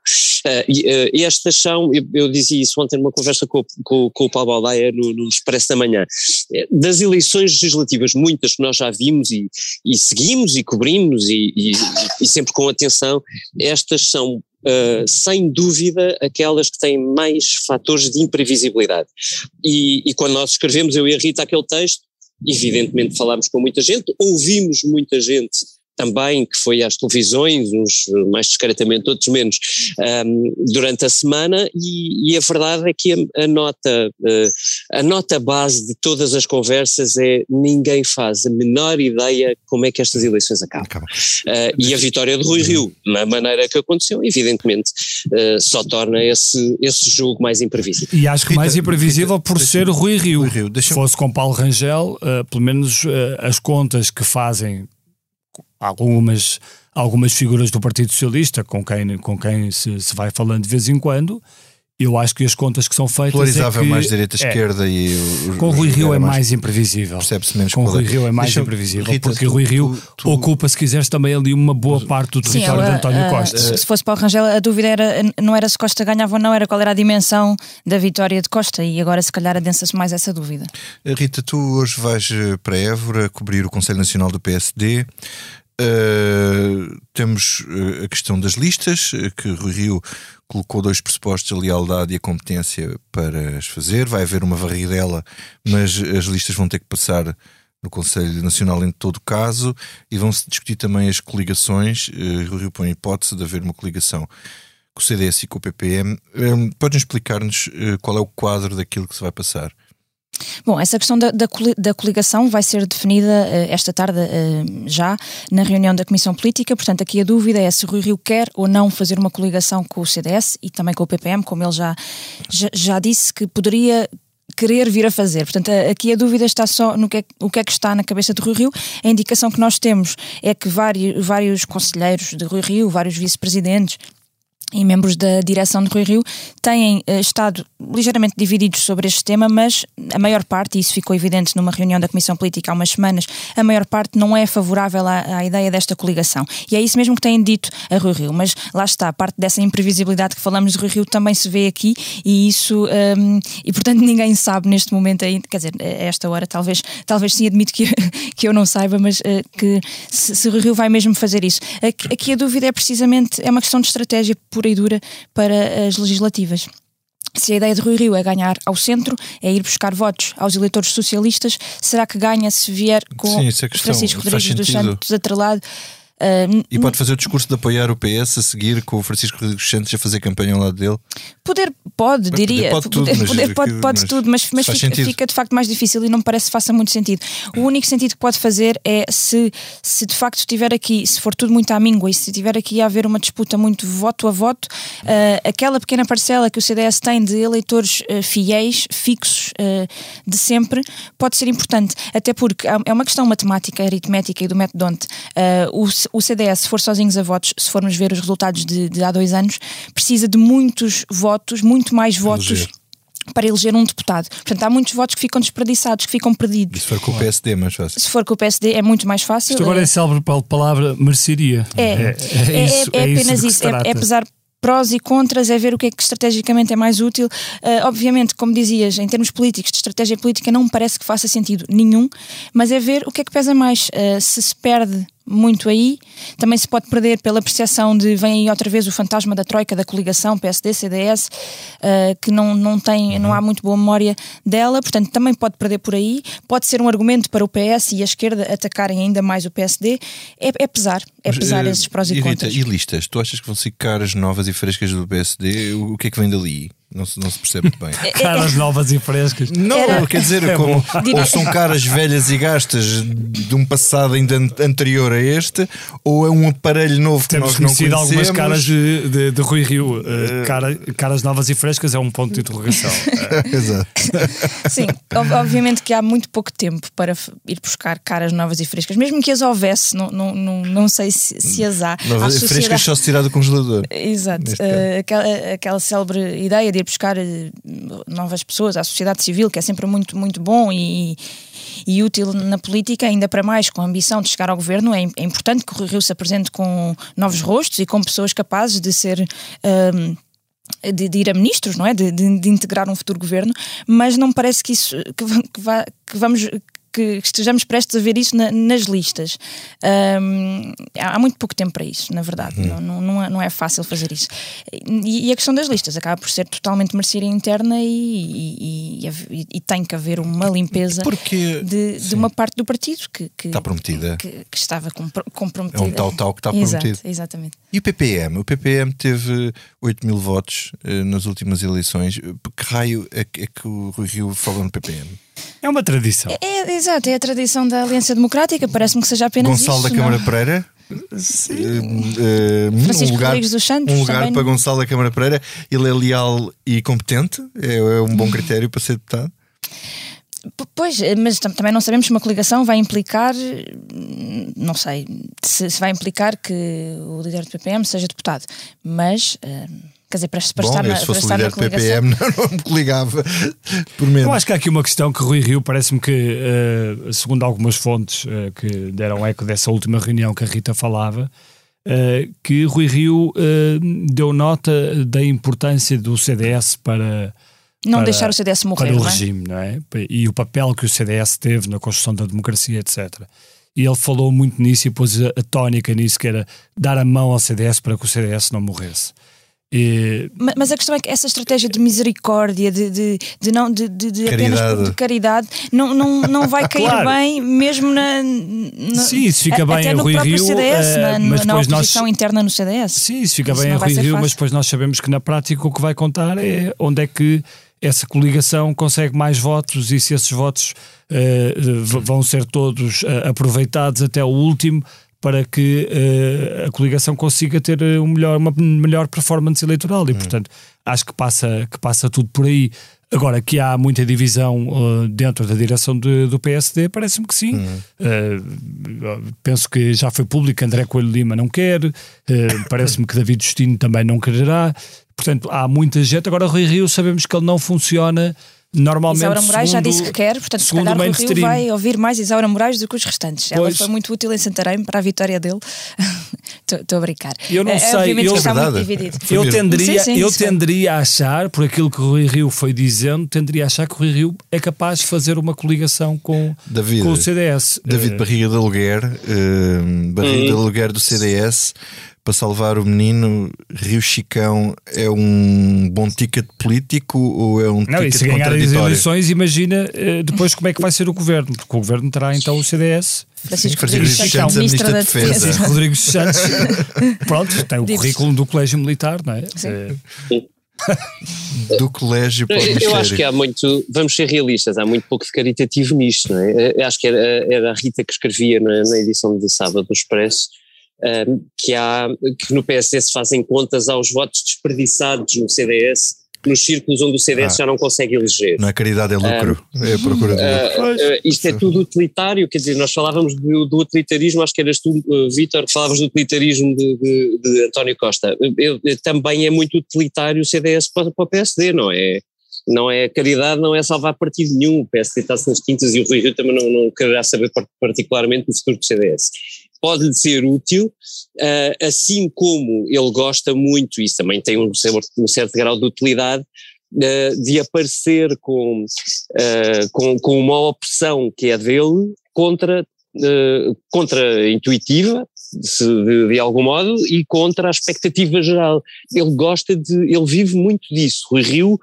Uh, e, uh, estas são, eu, eu, dizia isso ontem numa conversa com, com, com o Paulo Baldaia no, no Expresso da Manhã, eh, das eleições legislativas, muitas que nós já vimos e, e seguimos e cobrimos e, e, e sempre com atenção, estas são Uh, sem dúvida, aquelas que têm mais fatores de imprevisibilidade. E, e, quando nós escrevemos, eu e a Rita, aquele texto, evidentemente falámos com muita gente, ouvimos muita gente também, que foi às televisões, uns mais discretamente, outros menos, um, durante a semana, e, e, a verdade é que a, a nota, uh, a nota base de todas as conversas é ninguém faz a menor ideia como é que estas eleições acabam. Acaba. Uh, e a vitória de Rui Rio, na maneira que aconteceu, evidentemente, uh, só torna esse, esse jogo mais imprevisível. E acho que mais imprevisível por ser Rui Rio. Rui Rio. Se fosse com Paulo Rangel, pelo menos as contas que fazem algumas, algumas figuras do Partido Socialista com quem, com quem se, se vai falando de vez em quando, eu acho que as contas que são feitas. Polarizava é que, mais direita-esquerda é, e. O, com o Rui Rio é mais, mais imprevisível. Percebe-se menos Com o Rui Rio é mais imprevisível. Rita, porque tu, Rui Rio tu, ocupa, se quiseres, também ali uma boa parte do território Sim, de António Costa. se fosse para o Rangel, a dúvida era, não era se Costa ganhava ou não, era qual era a dimensão da vitória de Costa. E agora, se calhar, adensa-se mais essa dúvida. Rita, tu hoje vais eh, para Évora cobrir o Conselho Nacional do PSD. Uh, temos uh, a questão das listas, que Rui Rio colocou dois pressupostos, a lealdade e a competência para as fazer. Vai haver uma varridela, mas as listas vão ter que passar no Conselho Nacional em todo caso e vão-se discutir também as coligações. Rui Rio põe a hipótese de haver uma coligação com o CDS e com o PPM. Podes explicar-nos qual é o quadro daquilo que se vai passar? Bom, essa questão da, da, coligação vai ser definida uh, esta tarde uh, já na reunião da Comissão Política, portanto aqui a dúvida é se Rui Rio quer ou não fazer uma coligação com o CDS e também com o PPM, como ele já, já, já disse que poderia querer vir a fazer. Portanto, aqui a dúvida está só no que é, o que é que está na cabeça de Rui Rio. A indicação que nós temos é que vários, vários conselheiros de Rui Rio, vários vice-presidentes, e membros da direção de Rui Rio têm uh, estado ligeiramente divididos sobre este tema, mas a maior parte, e isso ficou evidente numa reunião da Comissão Política há umas semanas, a maior parte não é favorável à, à ideia desta coligação. E é isso mesmo que têm dito a Rui Rio. Mas lá está, parte dessa imprevisibilidade que falamos de Rui Rio também se vê aqui e isso, um, e portanto ninguém sabe neste momento ainda, quer dizer, a esta hora talvez, talvez sim admito que, que eu não saiba, mas uh, que se, se Rui Rio vai mesmo fazer isso. Aqui, aqui a dúvida é precisamente, é uma questão de estratégia por pura e dura para as legislativas. Se a ideia de Rui Rio é ganhar ao centro, é ir buscar votos aos eleitores socialistas, será que ganha se vier com Sim, Francisco Rodrigues dos Santos atrelado? Uh, e pode fazer o discurso de apoiar o PS a seguir com o Francisco Rodrigues Santos a fazer campanha ao lado dele? Poder pode, diria. Pode tudo, poder, mas, poder, pode, pode mas, tudo, mas, mas fica, fica, de facto mais difícil e não me parece que faça muito sentido. O único sentido que pode fazer é se, se de facto estiver aqui, se for tudo muito à míngua e se estiver aqui a haver uma disputa muito voto a voto, uh, aquela pequena parcela que o CDS tem de eleitores uh, fiéis, fixos de sempre, pode ser importante. Até porque é uma questão matemática, aritmética e do método Donte. o o CDS, se for sozinhos a votos, se formos ver os resultados de, de há dois anos, precisa de muitos votos, muito mais votos. Eleger para eleger um deputado. Portanto, há muitos votos que ficam desperdiçados, que ficam perdidos. E se for com o PSD é mais fácil. Se for com o PSD é muito mais fácil. Isto agora é célebre palavra mereceria. É, é, é, é, isso, é, é apenas isso. É, é pesar prós e contras, é ver o que é que estrategicamente é mais útil. Uh, obviamente, como dizias, em termos políticos, de estratégia política, não me parece que faça sentido nenhum, mas é ver o que é que pesa mais. Uh, se se perde muito aí. Também se pode perder pela percepção de vem aí outra vez o fantasma da troika da coligação PSD CDS, uh, que não, não tem, não há muito boa memória dela, portanto também pode perder por aí. Pode ser um argumento para o PS e a esquerda atacarem ainda mais o PSD. É, é pesar, é Mas, pesar uh, esses prós e, e contras. E listas, tu achas que vão ser caras novas e frescas do PSD? O, o que é que vem dali? Não se, não se percebe muito bem. É, é, caras novas e frescas. Não, Era... quer dizer, é como, ou são caras velhas e gastas de um passado ainda anterior a este, ou é um aparelho novo que Temos nós não conhecemos. algumas caras de, de, de Rui Rio. Uh, cara, caras novas e frescas é um ponto de interrogação. Exato. Sim, obviamente que há muito pouco tempo para ir buscar caras novas e frescas. Mesmo que as houvesse, não, não, não, não sei se, se as há. Novas e frescas só se tirar do congelador. Exato. Uh, aquela, aquela célebre ideia de ir buscar eh, novas pessoas à sociedade civil, que é sempre muito, muito bom e, e útil na política, ainda para mais com a ambição de chegar ao governo. É, é importante que o Rio se apresente com novos rostos e com pessoas capazes de ser. Um, de, de, ir a ministros, não é? De, de, de, integrar um futuro governo, mas não me parece que isso que, que, vá, que vamos que estejamos prestes a ver isso na, nas listas. Um, há muito pouco tempo para isso, na verdade. Uhum. Não, não, é, não é fácil fazer isso. E, e, a questão das listas acaba por ser totalmente mercearia interna e, e, e, tem que haver uma limpeza Porque, de, de, uma parte do partido que, que está prometida. Que, que estava comprometida. É um tal tal que está Exato, prometido. Exatamente. E o PPM? O PPM teve 8 mil votos uh, nas últimas eleições. Que raio é, é que o Rui Rio falou no PPM? É uma tradição. É, é, exato, é a tradição da Aliança Democrática, parece-me que seja apenas Gonçalo isso, da Câmara não? Pereira. Sim. Uh, um lugar, dos Santos, um lugar para Gonçalo da Câmara Pereira. Ele é leal e competente, é, é um bom critério para ser deputado. Pois, mas também não sabemos se uma coligação vai implicar, não sei, se, se vai implicar que o líder do PPM seja deputado, mas. Uh Quer dizer, para, para Bom, estar eu na, se para fosse estar na líder do. PPM não, não me coligava por menos. Eu acho que há aqui uma questão que Rui Rio parece-me que, eh, segundo algumas fontes eh, que deram eco dessa última reunião que a Rita falava, eh, que Rui Rio deu nota da importância do CDS para, Não para- deixar o CDS morrer, para o não é? regime, não é? E o papel que o CDS teve na construção da democracia, etc. E ele falou muito nisso e pôs a, a tónica nisso, que era dar a mão ao CDS para que o CDS não morresse. E, Ma- Mas a questão é que essa estratégia de misericórdia, de, de, de não de, de, de apenas Caridade. de caridade, não, não, não vai cair Claro. bem mesmo na, na Sim, isso fica a- bem até em no Rui próprio Rio, CDS, eh, na, mas na depois nós- oposição interna no CDS. Sim, isso fica Isso bem em Rui Rio, fácil. mas depois nós sabemos que na prática o que vai contar é onde é que essa coligação consegue mais votos e se esses votos v- vão ser todos eh, aproveitados até o último para que eh, a coligação consiga ter eh, um melhor, uma melhor performance eleitoral e portanto acho que passa, que passa tudo por aí. Agora que há muita divisão eh, dentro da direção de- do PSD, parece-me que sim. Eh, penso que já foi público André Coelho Lima não quer, eh, parece-me que David Justino também não quererá. Portanto, há muita gente. Agora, Rui Rio, sabemos que ele não funciona normalmente. Isaura Moraes já segundo- disse que quer, portanto, se calhar o Rio vai ouvir mais Isaura Moraes do que os restantes. Ela Pois. foi muito útil em Santarém para a vitória dele. Estou a brincar. Eu não É, sei, obviamente eu- que está É muito verdade. dividido. Eu tenderia, Sim, sim, eu foi. tenderia a achar, por aquilo que o Rui Rio foi dizendo, tenderia a achar que o Rui Rio é capaz de fazer uma coligação com, David, com o CDS. David Eh, Barriga de Aluguer, eh, Barriga de Aluguer do CDS, para salvar o menino, Rio Chicão é um bom ticket político ou é um Não, e ticket se ganhar as eleições, imagina eh, depois como é que vai ser o governo, porque o governo terá então o CDS. Francisco Francisco Rodrigues Santos, Santos, Ministro da Ministro da Defesa. Defesa. Rodrigues Santos, pronto, tem o currículo do Colégio Militar, não é? Sim. Eh, Do colégio para o Eu, eu acho que há muito, vamos ser realistas, há muito pouco de caritativo nisto, não é? Eu acho que era, era a Rita que escrevia na, na edição de sábado do Expresso, que há, que no PSD se fazem contas aos votos desperdiçados no CDS, nos círculos onde o CDS Ah. já não consegue eleger. Não é caridade, é lucro. é a procura de lucro. Ah, ah, isto é tudo utilitário, quer dizer, nós falávamos do, do utilitarismo, acho que eras tu, uh, Vítor, que falavas do utilitarismo de, de- de António Costa. Eu- eu- também é muito utilitário o CDS para, para o PSD, não é? Não é caridade, não é salvar partido nenhum. O PSD está-se nas quintas e o Rui Rio também não, não quererá saber par- particularmente do futuro do CDS. Pode-lhe ser útil, ah, assim como ele gosta muito, isso também tem um, certo- um certo grau de utilidade, ah, de aparecer com, ah, com, com uma opção que é dele contra, ah, contra intuitiva, se- de, de algum modo, e contra a expectativa geral. Ele gosta de, ele vive muito disso. Rui Rio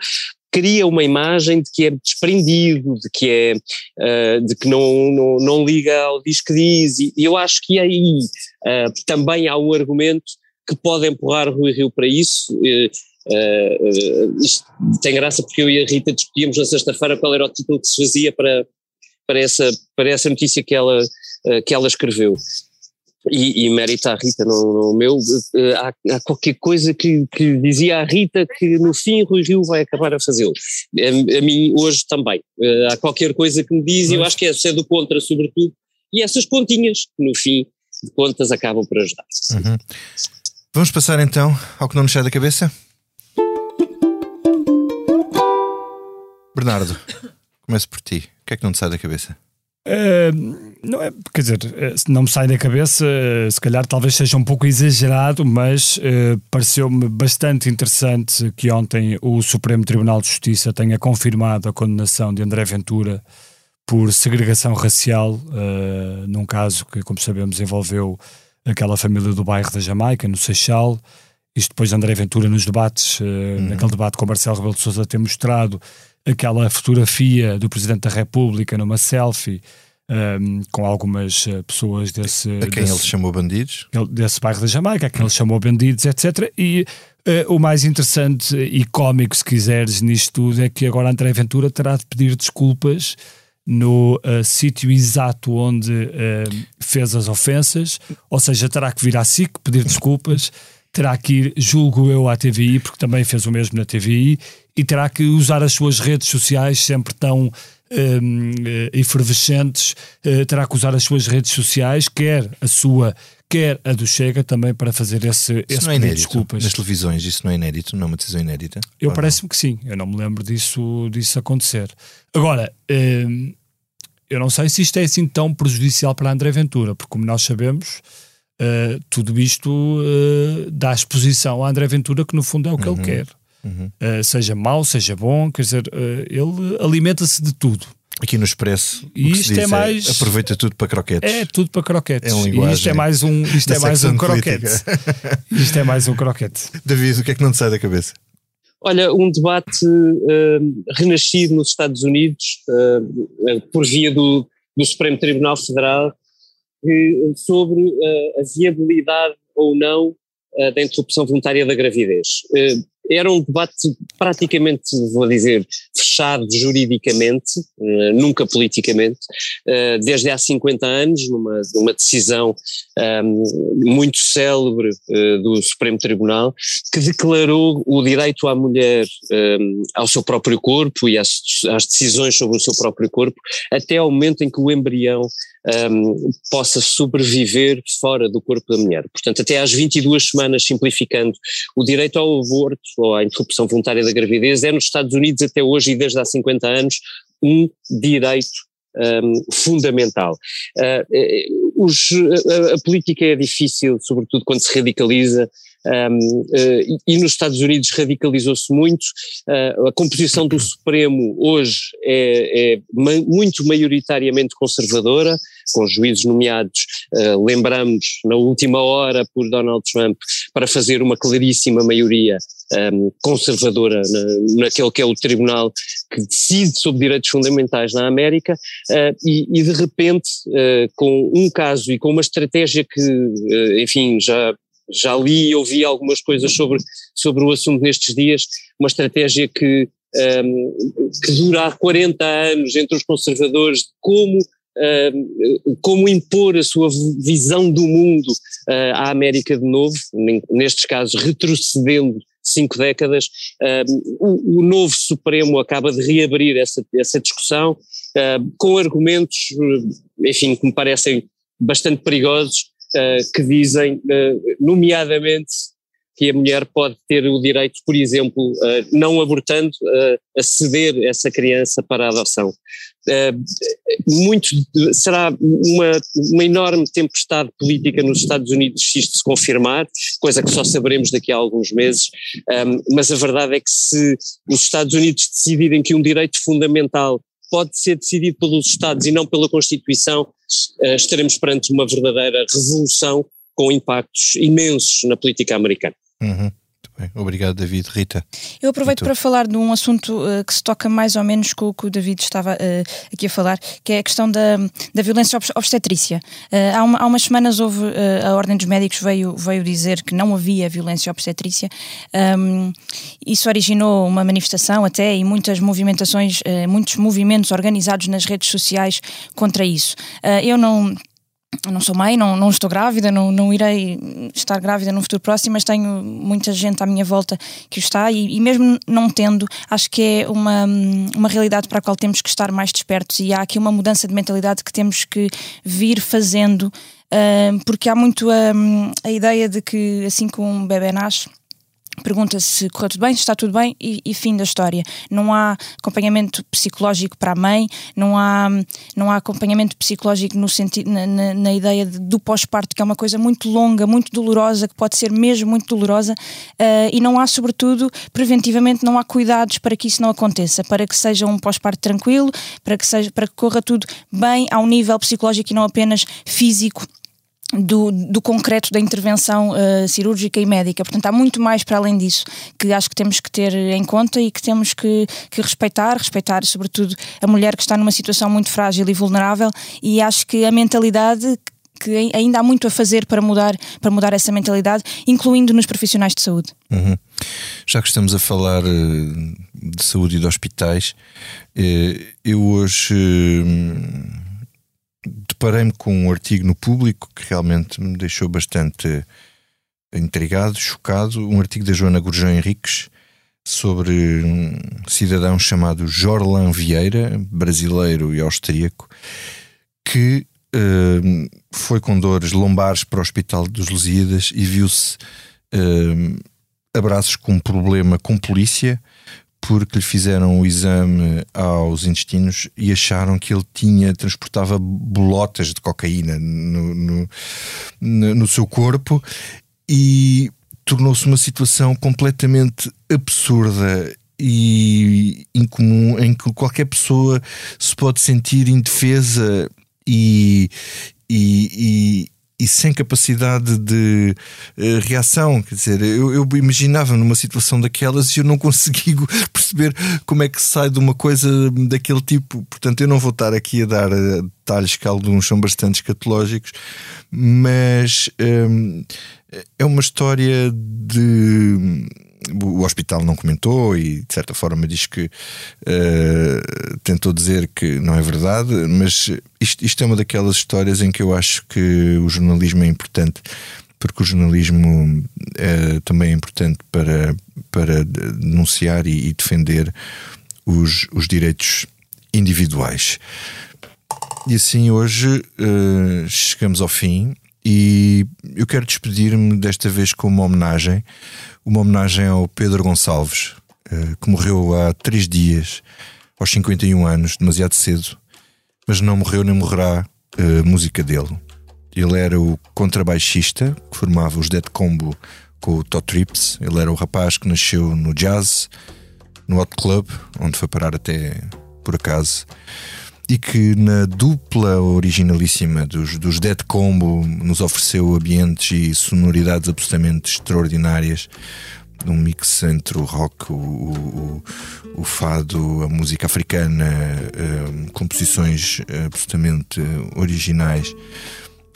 cria uma imagem de que é desprendido, de que é ah, de que não, não, não liga ao diz que diz, e eu acho que aí ah, também há um argumento que pode empurrar Rui Rio para isso. eh, isto tem graça porque eu e a Rita discutíamos na sexta-feira qual era o título que se fazia para, para, essa, para essa notícia que ela, que ela escreveu. E, e mérito à Rita, no, no meu, eh, há, há qualquer coisa que, que dizia à Rita que no fim Rui Rio vai acabar a fazê-lo. A, a mim hoje também. Eh, há qualquer coisa que me diz, e eu acho que é ser do contra, sobretudo, e essas pontinhas, que no fim de contas acabam por ajudar. Uhum. Vamos passar então ao que não nos sai da cabeça? Bernardo, começo por ti. O que é que não te sai da cabeça? Eh, não é, quer dizer, eh, não me sai da cabeça, eh, se calhar talvez seja um pouco exagerado, mas eh, pareceu-me bastante interessante que ontem o Supremo Tribunal de Justiça tenha confirmado a condenação de André Ventura por segregação racial, eh, num caso que, como sabemos, envolveu aquela família do bairro da Jamaica, no Seixal. Isto depois de André Ventura nos debates, eh, naquele debate com Marcelo Rebelo de Sousa, ter mostrado aquela fotografia do Presidente da República numa selfie ehm, com algumas eh, pessoas desse, A quem desse, ele chamou bandidos? desse bairro da Jamaica, a quem ele chamou bandidos, etc. E eh, o mais interessante e cómico, se quiseres, nisto tudo, é que agora André Ventura terá de pedir desculpas no eh, sítio exato onde eh, fez as ofensas, ou seja, terá que vir à SIC pedir desculpas terá que ir, julgo eu, à TVI, porque também fez o mesmo na TVI, e terá que usar as suas redes sociais sempre tão um, efervescentes, uh, terá que usar as suas redes sociais, quer a sua, quer a do Chega, também para fazer esse, isso esse não é inédito. desculpas. Nas televisões, isso não é inédito, não é uma decisão inédita? Eu parece-me que sim, eu não me lembro disso, disso acontecer. Agora, um, eu não sei se isto é assim tão prejudicial para André Ventura, porque como nós sabemos. Uh, tudo isto uh, dá exposição a André Ventura, que no fundo é o que uhum. ele quer. Uhum. Uh, seja mau, seja bom, quer dizer, uh, ele alimenta-se de tudo. Aqui no Expresso, e isto é, é mais. É, aproveita tudo para croquetes. É tudo para croquetes. É um linguagem. E isto é mais um, isto é mais um croquete. isto é mais um croquete. David, o que é que não te sai da cabeça? Olha, um debate uh, renascido nos Estados Unidos por via do, do Supremo Tribunal Federal sobre a viabilidade ou não da interrupção voluntária da gravidez era um debate praticamente, vou dizer, fechado juridicamente, uh, nunca politicamente, uh, desde há 50 anos, numa, numa decisão ehm, muito célebre uh, do Supremo Tribunal, que declarou o direito à mulher ehm, ao seu próprio corpo e às, às, decisões sobre o seu próprio corpo, até ao momento em que o embrião um, possa sobreviver fora do corpo da mulher. Portanto, até às 22 semanas, simplificando, o direito ao aborto ou à interrupção voluntária da gravidez é nos Estados Unidos até hoje e desde há 50 anos um direito um, fundamental. Uh, os, a, a, política é difícil, sobretudo quando se radicaliza, um, uh, e nos Estados Unidos radicalizou-se muito. Uh, a composição do Supremo hoje é, é ma muito maioritariamente conservadora, com juízes nomeados, uh, lembramos, na última hora por Donald Trump, para fazer uma claríssima maioria um, conservadora na, naquele que é o tribunal que decide sobre direitos fundamentais na América uh, e, e, de repente uh, com um caso e com uma estratégia que, uh, enfim, já já li e ouvi algumas coisas sobre, sobre o assunto nestes dias, uma estratégia que, um, que dura há 40 anos entre os conservadores como como impor a sua visão do mundo uh, à América de novo, nestes casos retrocedendo cinco décadas, o, o, novo Supremo acaba de reabrir essa, essa discussão uh, com argumentos, enfim, que me parecem bastante perigosos, uh, que dizem, uh, nomeadamente, que a mulher pode ter o direito, por exemplo, uh, não abortando, a ceder essa criança para a adoção. muito, será uma, uma enorme tempestade política nos Estados Unidos se isto se confirmar, coisa que só saberemos daqui a alguns meses, um, mas a verdade é que se os Estados Unidos decidirem que um direito fundamental pode ser decidido pelos Estados e não pela Constituição, uh, estaremos perante uma verdadeira revolução com impactos imensos na política americana. Uhum. Obrigado, David. Rita. Eu aproveito para falar de um assunto uh, que se toca mais ou menos com o que o David estava uh, aqui a falar, que é a questão da, da violência obstetrícia. Uh, há, uma, há, umas semanas houve, a Ordem dos Médicos veio, veio dizer que não havia violência obstetrícia. Um, isso originou uma manifestação até e muitas movimentações, muitos movimentos organizados nas redes sociais contra isso. eu não não sou mãe, não, não estou grávida, não, não irei estar grávida no futuro próximo, mas tenho muita gente à minha volta que o está e, e, mesmo não tendo, acho que é uma, uma realidade para a qual temos que estar mais despertos e há aqui uma mudança de mentalidade que temos que vir fazendo, uh, porque há muito a, a ideia de que assim que um bebê nasce pergunta se correu tudo bem, se está tudo bem e, e, fim da história. Não há acompanhamento psicológico para a mãe, não há, não há acompanhamento psicológico no sentido, na, na, na ideia de, do pós-parto, que é uma coisa muito longa, muito dolorosa, que pode ser mesmo muito dolorosa, uh, e não há, sobretudo, preventivamente, não há cuidados para que isso não aconteça, para que seja um pós-parto tranquilo, para que, seja, para que corra tudo bem ao nível psicológico e não apenas físico do, do, concreto da intervenção uh, cirúrgica e médica. Portanto, há muito mais para além disso que acho que temos que ter em conta e que temos que, que, respeitar, respeitar sobretudo a mulher que está numa situação muito frágil e vulnerável e acho que a mentalidade que ainda há muito a fazer para mudar, para mudar essa mentalidade, incluindo nos profissionais de saúde. Uhum. Já que estamos a falar uh, de saúde e de hospitais, uh, eu hoje deparei-me com um artigo no público que realmente me deixou bastante intrigado, chocado, um artigo da Joana Gurjão Henriques sobre um cidadão chamado Jorlan Vieira, brasileiro e austríaco, que uh, foi com dores lombares para o Hospital dos Lusíadas e viu-se uh, abraços com um problema com polícia porque lhe fizeram o exame aos intestinos e acharam que ele tinha, transportava bolotas de cocaína no, no, no seu corpo e tornou-se uma situação completamente absurda e incomum em que qualquer pessoa se pode sentir indefesa e, e, e sem capacidade de uh, reação. Quer dizer, eu, eu, imaginava numa situação daquelas e eu não consigo perceber como é que sai de uma coisa daquele tipo. Portanto, eu não vou estar aqui a dar uh, detalhes que alguns são bastante escatológicos, mas um, é uma história de o hospital não comentou e de certa forma diz que uh, tentou dizer que não é verdade, mas isto, isto, é uma daquelas histórias em que eu acho que o jornalismo é importante, porque o jornalismo é, também é importante para, para denunciar e, e defender os, os direitos individuais. E assim hoje uh, chegamos ao fim e eu quero despedir-me desta vez com uma homenagem uma homenagem ao Pedro Gonçalves, eh, que morreu há três dias, aos 51 anos, demasiado cedo, mas não morreu nem morrerá a eh, música dele. Ele era o contrabaixista que formava os Dead Combo com o Todd Trips. Ele era o rapaz que nasceu no jazz, no Hot Club, onde foi parar até por acaso e que na dupla originalíssima dos, dos Dead Combo nos ofereceu ambientes e sonoridades absolutamente extraordinárias. Um mix entre o rock, o, o, o fado, a música africana, um, composições absolutamente originais.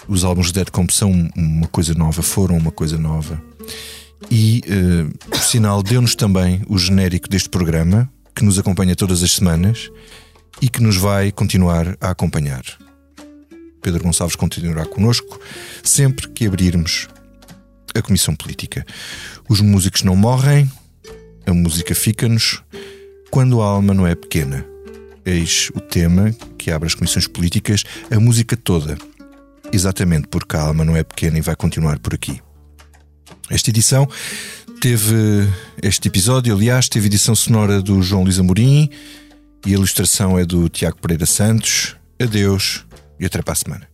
Os álbuns de Dead Combo são uma coisa nova, foram uma coisa nova. E, uh, por sinal, deu-nos também o genérico deste programa, que nos acompanha todas as semanas e que nos vai continuar a acompanhar. Pedro Gonçalves continuará connosco sempre que abrirmos a Comissão Política. Os músicos não morrem, a música fica-nos quando a alma não é pequena. Eis o tema que abre as comissões políticas, a música toda. Exatamente porque a alma não é pequena e vai continuar por aqui. Esta edição teve este episódio, aliás, teve edição sonora do João Luís Amorim e a ilustração é do Tiago Pereira Santos. Adeus e até para a semana.